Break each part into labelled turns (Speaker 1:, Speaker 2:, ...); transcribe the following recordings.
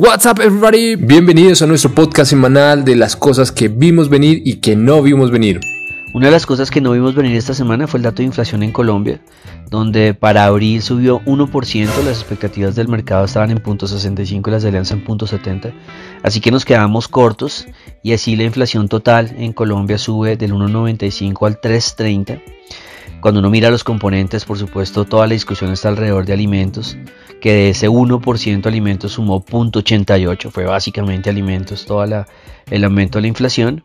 Speaker 1: What's up everybody? Bienvenidos a nuestro podcast semanal de las cosas que vimos venir y que no vimos venir.
Speaker 2: Una de las cosas que no vimos venir esta semana fue el dato de inflación en Colombia, donde para abril subió 1%, las expectativas del mercado estaban en 0.65 y las de Alianza en 0.70, así que nos quedamos cortos y así la inflación total en Colombia sube del 1.95 al 3.30. Cuando uno mira los componentes, por supuesto, toda la discusión está alrededor de alimentos, que de ese 1% alimentos sumó 0.88, fue básicamente alimentos todo el aumento de la inflación.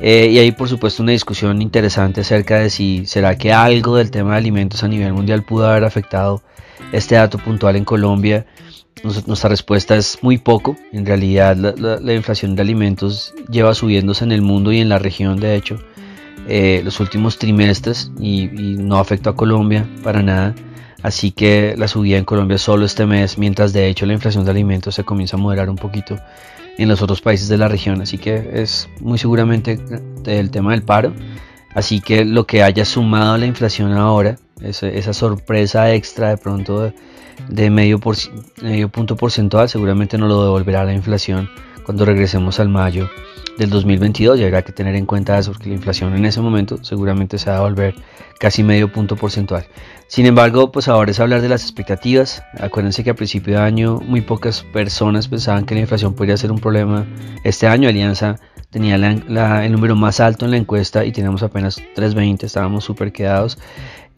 Speaker 2: Eh, y hay por supuesto una discusión interesante acerca de si será que algo del tema de alimentos a nivel mundial pudo haber afectado este dato puntual en Colombia. nuestra respuesta es muy poco. En realidad la, inflación de alimentos lleva subiéndose en el mundo y en la región de hecho eh, los últimos trimestres y no afectó a Colombia para nada. Así que la subida en Colombia solo este mes, mientras de hecho la inflación de alimentos se comienza a moderar un poquito en los otros países de la región. Así que es muy seguramente el tema del paro. Así que lo que haya sumado a la inflación ahora, esa, sorpresa extra de pronto de, medio, medio punto porcentual, seguramente no lo devolverá la inflación cuando regresemos al mayo del 2022 y habrá que tener en cuenta eso porque la inflación en ese momento seguramente se va a volver casi medio punto porcentual. Sin embargo, pues ahora es hablar de las expectativas. Acuérdense que a principio de año muy pocas personas pensaban que la inflación podría ser un problema. Este año Alianza tenía el número más alto en la encuesta y teníamos apenas 3.20, estábamos súper quedados.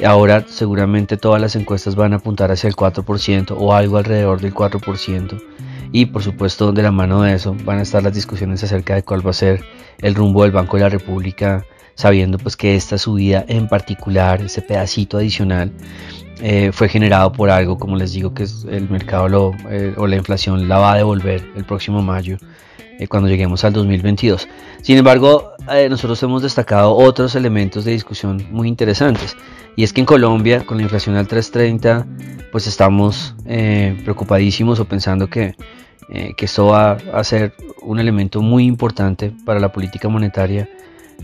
Speaker 2: Ahora seguramente todas las encuestas van a apuntar hacia el 4% o algo alrededor del 4% y por supuesto de la mano de eso van a estar las discusiones acerca de cuál va a ser el rumbo del Banco de la República, sabiendo pues que esta subida en particular, ese pedacito adicional, eh, fue generado por algo, como les digo, que el mercado eh, o la inflación la va a devolver el próximo mayo eh, cuando lleguemos al 2022. Sin embargo, nosotros hemos destacado otros elementos de discusión muy interesantes. Y es que en Colombia, con la inflación al 330, pues estamos preocupadísimos o pensando que eh, que esto va a ser un elemento muy importante para la política monetaria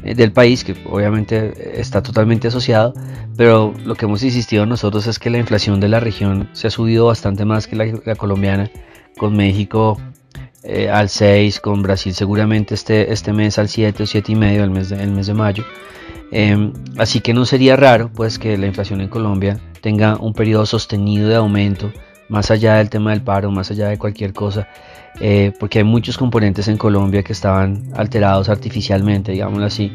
Speaker 2: eh, del país, que obviamente está totalmente asociado, pero lo que hemos insistido nosotros es que la inflación de la región se ha subido bastante más que la, colombiana, con México eh, al 6, con Brasil seguramente este, este mes al 7 o 7 y medio, el mes de, mes de mayo. Em, así que no sería raro pues que la inflación en Colombia tenga un periodo sostenido de aumento más allá del tema del paro, más allá de cualquier cosa, eh, porque hay muchos componentes en Colombia que estaban alterados artificialmente, digámoslo así,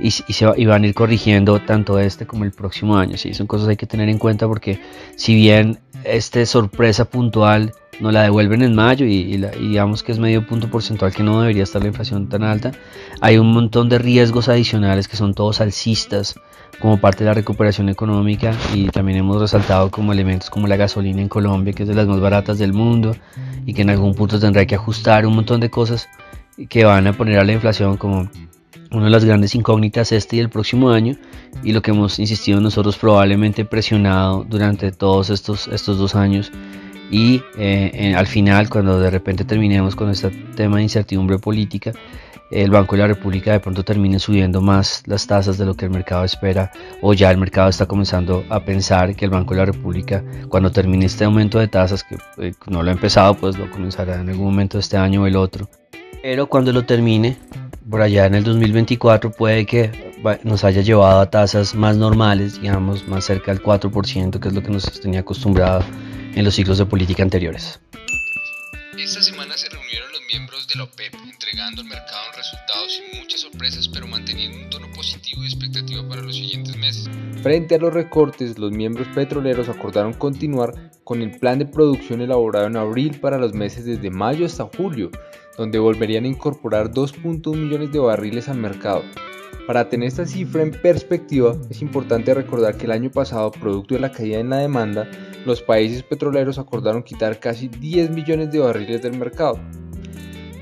Speaker 2: y, se van a ir corrigiendo tanto este como el próximo año. ¿sí? Son cosas que hay que tener en cuenta porque si bien esta sorpresa puntual no la devuelven en mayo y, digamos que es medio punto porcentual que no debería estar la inflación tan alta, hay un montón de riesgos adicionales que son todos alcistas como parte de la recuperación económica y también hemos resaltado como elementos como la gasolina en Colombia, que es de las más baratas del mundo y que en algún punto tendrá que ajustar un montón de cosas que van a poner a la inflación como una de las grandes incógnitas este y el próximo año. Y lo que hemos insistido nosotros probablemente presionado durante todos estos, estos dos años y eh, al final cuando de repente terminemos con este tema de incertidumbre política el Banco de la República de pronto termine subiendo más las tasas de lo que el mercado espera o ya el mercado está comenzando a pensar que el Banco de la República cuando termine este aumento de tasas que eh, no lo ha empezado pues lo comenzará en algún momento de este año o el otro. Pero cuando lo termine por allá en el 2024 puede que nos haya llevado a tasas más normales digamos más cerca del 4% que es lo que nos tenía acostumbrado en los ciclos de política anteriores
Speaker 3: esta semana se reunieron los miembros de la OPEP entregando al mercado resultados sin muchas sorpresas, pero manteniendo un tono positivo y expectativa para los siguientes meses.
Speaker 1: Frente a los recortes, los miembros petroleros acordaron continuar con el plan de producción elaborado en abril para los meses desde mayo hasta julio, donde volverían a incorporar 2.1 millones de barriles al mercado. Para tener esta cifra en perspectiva, es importante recordar que el año pasado, producto de la caída en la demanda, los países petroleros acordaron quitar casi 10 millones de barriles del mercado.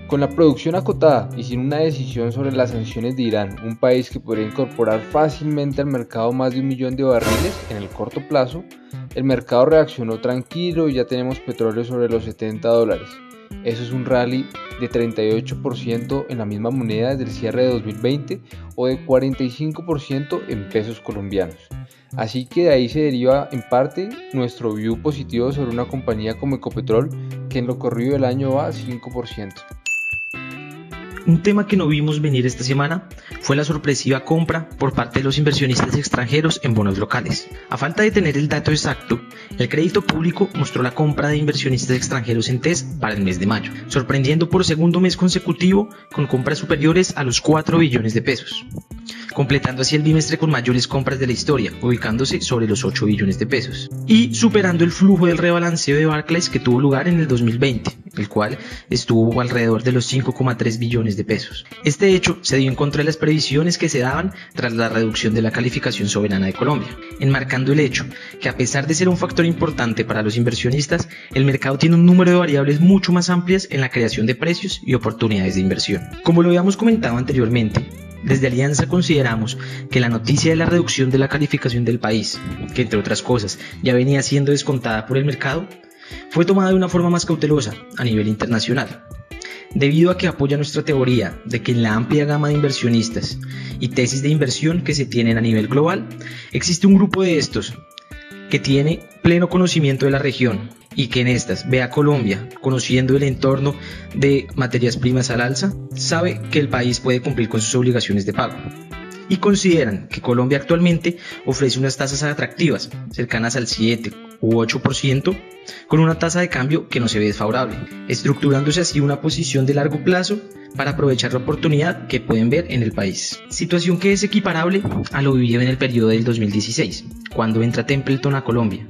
Speaker 1: Con la producción acotada y sin una decisión sobre las sanciones de Irán, un país que podría incorporar fácilmente al mercado más de un millón de barriles en el corto plazo, el mercado reaccionó tranquilo y ya tenemos petróleo sobre los 70 dólares. Eso es un rally de 38% en la misma moneda desde el cierre de 2020 o de 45% en pesos colombianos. Así que de ahí se deriva en parte nuestro view positivo sobre una compañía como Ecopetrol que en lo corrido del año va 5%.
Speaker 4: Un tema que no vimos venir esta semana fue la sorpresiva compra por parte de los inversionistas extranjeros en bonos locales. A falta de tener el dato exacto, el crédito público mostró la compra de inversionistas extranjeros en TES para el mes de mayo, sorprendiendo por segundo mes consecutivo con compras superiores a los 4 billones de pesos completando así el bimestre con mayores compras de la historia, ubicándose sobre los 8 billones de pesos, y superando el flujo del rebalanceo de Barclays que tuvo lugar en el 2020, el cual estuvo alrededor de los 5,3 billones de pesos. Este hecho se dio en contra de las previsiones que se daban tras la reducción de la calificación soberana de Colombia, enmarcando el hecho que a pesar de ser un factor importante para los inversionistas, el mercado tiene un número de variables mucho más amplias en la creación de precios y oportunidades de inversión. Como lo habíamos comentado anteriormente, desde Alianza consideramos que la noticia de la reducción de la calificación del país, que entre otras cosas ya venía siendo descontada por el mercado, fue tomada de una forma más cautelosa a nivel internacional, debido a que apoya nuestra teoría de que en la amplia gama de inversionistas y tesis de inversión que se tienen a nivel global, existe un grupo de estos que tiene pleno conocimiento de la región y que en estas ve a Colombia conociendo el entorno de materias primas al alza, sabe que el país puede cumplir con sus obligaciones de pago. Y consideran que Colombia actualmente ofrece unas tasas atractivas, cercanas al 7 u 8%, con una tasa de cambio que no se ve desfavorable, estructurándose así una posición de largo plazo para aprovechar la oportunidad que pueden ver en el país. Situación que es equiparable a lo vivido en el periodo del 2016, cuando entra Templeton a Colombia,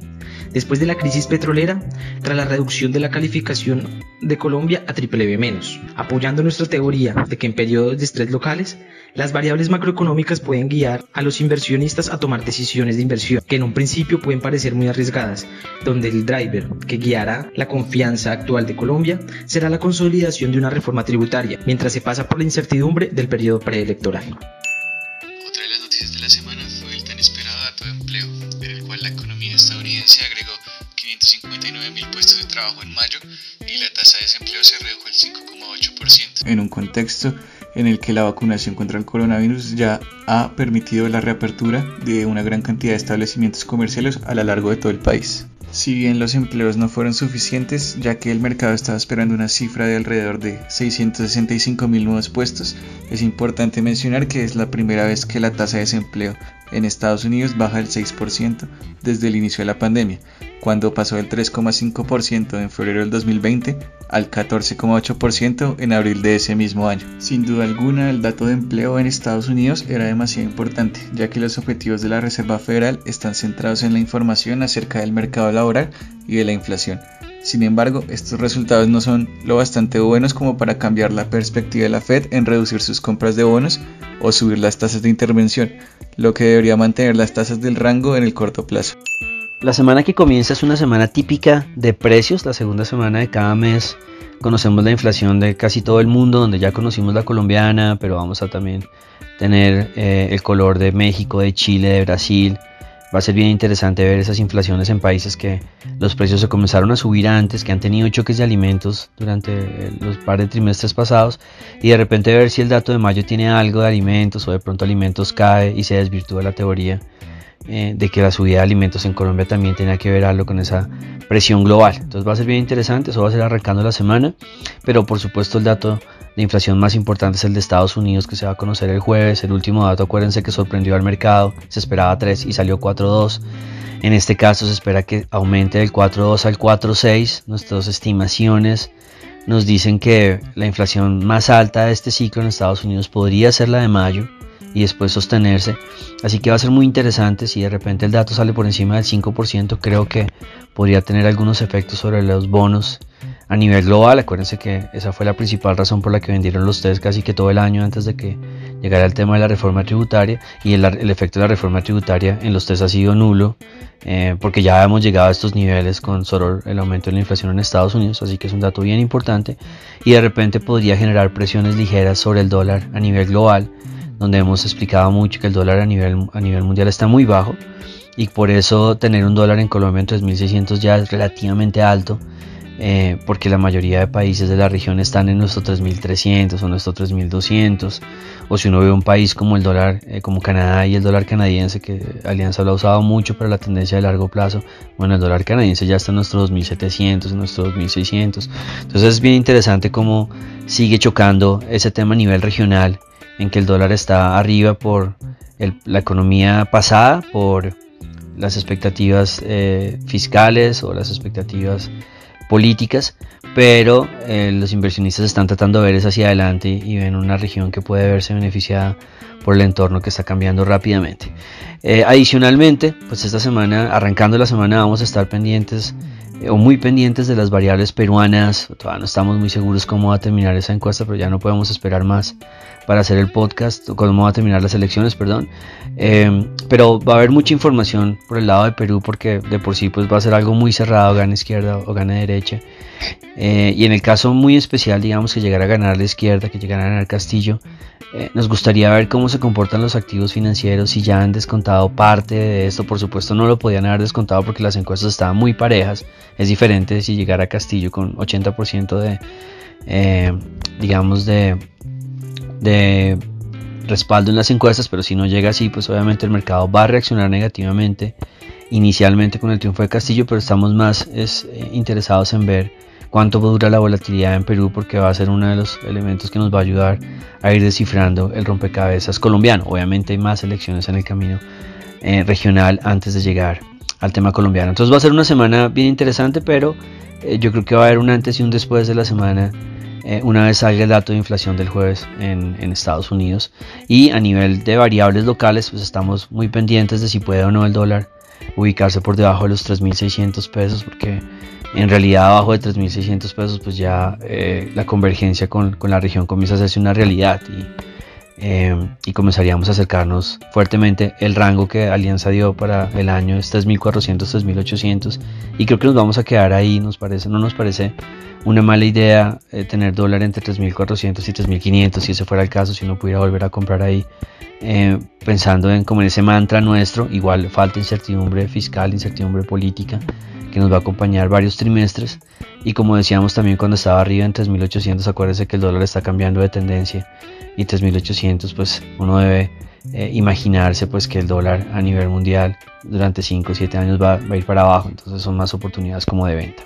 Speaker 4: después de la crisis petrolera, tras la reducción de la calificación de Colombia a BBB-, apoyando nuestra teoría de que en periodos de estrés locales, las variables macroeconómicas pueden guiar a los inversionistas a tomar decisiones de inversión que en un principio pueden parecer muy arriesgadas, donde el driver que guiará la confianza actual de Colombia será la consolidación de una reforma tributaria, mientras se pasa por la incertidumbre del periodo preelectoral.
Speaker 3: Otra de las noticias de la semana fue el tan esperado dato de empleo, en el cual la economía estadounidense agregó 559 mil puestos de trabajo en mayo y la tasa de desempleo se redujo al 5,8%.
Speaker 5: En un contexto en el que la vacunación contra el coronavirus ya ha permitido la reapertura de una gran cantidad de establecimientos comerciales a lo largo de todo el país. Si bien los empleos no fueron suficientes, ya que el mercado estaba esperando una cifra de alrededor de 665 mil nuevos puestos, es importante mencionar que es la primera vez que la tasa de desempleo en Estados Unidos baja el 6% desde el inicio de la pandemia, cuando pasó del 3,5% en febrero del 2020 al 14,8% en abril de ese mismo año. Sin duda alguna, el dato de empleo en Estados Unidos era demasiado importante, ya que los objetivos de la Reserva Federal están centrados en la información acerca del mercado laboral y de la inflación. Sin embargo, estos resultados no son lo bastante buenos como para cambiar la perspectiva de la Fed en reducir sus compras de bonos o subir las tasas de intervención, lo que debería mantener las tasas del rango en el corto plazo.
Speaker 2: La semana que comienza es una semana típica de precios, la segunda semana de cada mes. Conocemos la inflación de casi todo el mundo, donde ya conocimos la colombiana, pero vamos a también tener eh, el color de México, de Chile, de Brasil. Va a ser bien interesante ver esas inflaciones en países que los precios se comenzaron a subir antes, que han tenido choques de alimentos durante eh, los par de trimestres pasados y de repente ver si el dato de mayo tiene algo de alimentos o de pronto alimentos cae y se desvirtúa la teoría eh, de que la subida de alimentos en Colombia también tenía que ver algo con esa presión global. Entonces va a ser bien interesante, eso va a ser arrancando la semana, pero por supuesto el dato de inflación más importante es el de Estados Unidos que se va a conocer el jueves. El último dato, acuérdense que sorprendió al mercado, se esperaba 3 y salió 4.2. En este caso se espera que aumente del 4.2 al 4.6. Nuestras estimaciones nos dicen que la inflación más alta de este ciclo en Estados Unidos podría ser la de mayo y después sostenerse. Así que va a ser muy interesante si de repente el dato sale por encima del 5%, creo que podría tener algunos efectos sobre los bonos a nivel global. Acuérdense que esa fue la principal razón por la que vendieron los test casi que todo el año antes de que llegara el tema de la reforma tributaria y el, efecto de la reforma tributaria en los test ha sido nulo eh, porque ya hemos llegado a estos niveles con solo el aumento de la inflación en Estados Unidos, así que es un dato bien importante y de repente podría generar presiones ligeras sobre el dólar a nivel global donde hemos explicado mucho que el dólar a nivel, a nivel mundial está muy bajo y por eso tener un dólar en Colombia en 3.600 ya es relativamente alto eh, porque la mayoría de países de la región están en nuestro 3.300 o nuestro 3.200, o si uno ve un país como el dólar, eh, como Canadá y el dólar canadiense, que Alianza lo ha usado mucho para la tendencia de largo plazo, bueno, el dólar canadiense ya está en nuestro 2.700, en nuestro 2.600, entonces es bien interesante cómo sigue chocando ese tema a nivel regional, en que el dólar está arriba por la economía pasada, por las expectativas eh, fiscales o las expectativas políticas, pero eh, los inversionistas están tratando de ver hacia adelante y ven una región que puede verse beneficiada por el entorno que está cambiando rápidamente. Eh, adicionalmente, pues esta semana, arrancando la semana, vamos a estar pendientes o muy pendientes de las variables peruanas. Todavía no estamos muy seguros cómo va a terminar esa encuesta, pero ya no podemos esperar más para hacer el podcast, cómo va a terminar las elecciones, perdón. Eh, pero va a haber mucha información por el lado de Perú porque de por sí pues va a ser algo muy cerrado, gana izquierda o gana derecha. Eh, y en el caso muy especial, digamos que llegara a ganar la izquierda, que llegara a ganar Castillo, eh, nos gustaría ver cómo se comportan los activos financieros, si ya han descontado parte de esto. Por supuesto no lo podían haber descontado porque las encuestas estaban muy parejas. Es diferente si llegara Castillo con 80% de, digamos, de respaldo en las encuestas, pero si no llega así, pues obviamente el mercado va a reaccionar negativamente inicialmente con el triunfo de Castillo, pero estamos más eh, interesados en ver cuánto dura la volatilidad en Perú porque va a ser uno de los elementos que nos va a ayudar a ir descifrando el rompecabezas colombiano. Obviamente hay más elecciones en el camino eh, regional antes de llegar al tema colombiano. Entonces va a ser una semana bien interesante, pero eh, yo creo que va a haber un antes y un después de la semana eh, una vez salga el dato de inflación del jueves en, Estados Unidos. Y a nivel de variables locales, pues estamos muy pendientes de si puede o no el dólar ubicarse por debajo de los 3.600 pesos, porque en realidad abajo de 3.600 pesos, pues ya eh, la convergencia con, la región comienza a hacerse una realidad y, eh, y comenzaríamos a acercarnos fuertemente. El rango que Alianza dio para el año es 3.400, 3.800 y creo que nos vamos a quedar ahí, nos parece, no nos parece una mala idea eh, tener dólar entre 3.400 y 3.500 si ese fuera el caso, si uno pudiera volver a comprar ahí, eh, pensando en como en ese mantra nuestro, igual falta incertidumbre fiscal, incertidumbre política, que nos va a acompañar varios trimestres, y como decíamos también cuando estaba arriba en 3.800, acuérdense que el dólar está cambiando de tendencia, y 3.800 pues uno debe eh, imaginarse pues que el dólar a nivel mundial durante 5 o 7 años va, va a ir para abajo, entonces son más oportunidades como de venta.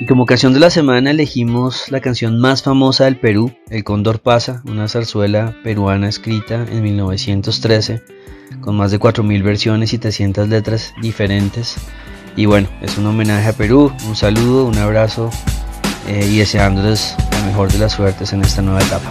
Speaker 2: Y como canción de la semana elegimos la canción más famosa del Perú, El Cóndor Pasa, una zarzuela peruana escrita en 1913 con más de 4.000 versiones y 300 letras diferentes. Y bueno, es un homenaje a Perú, un saludo, un abrazo eh, y deseándoles la mejor de las suertes en esta nueva etapa.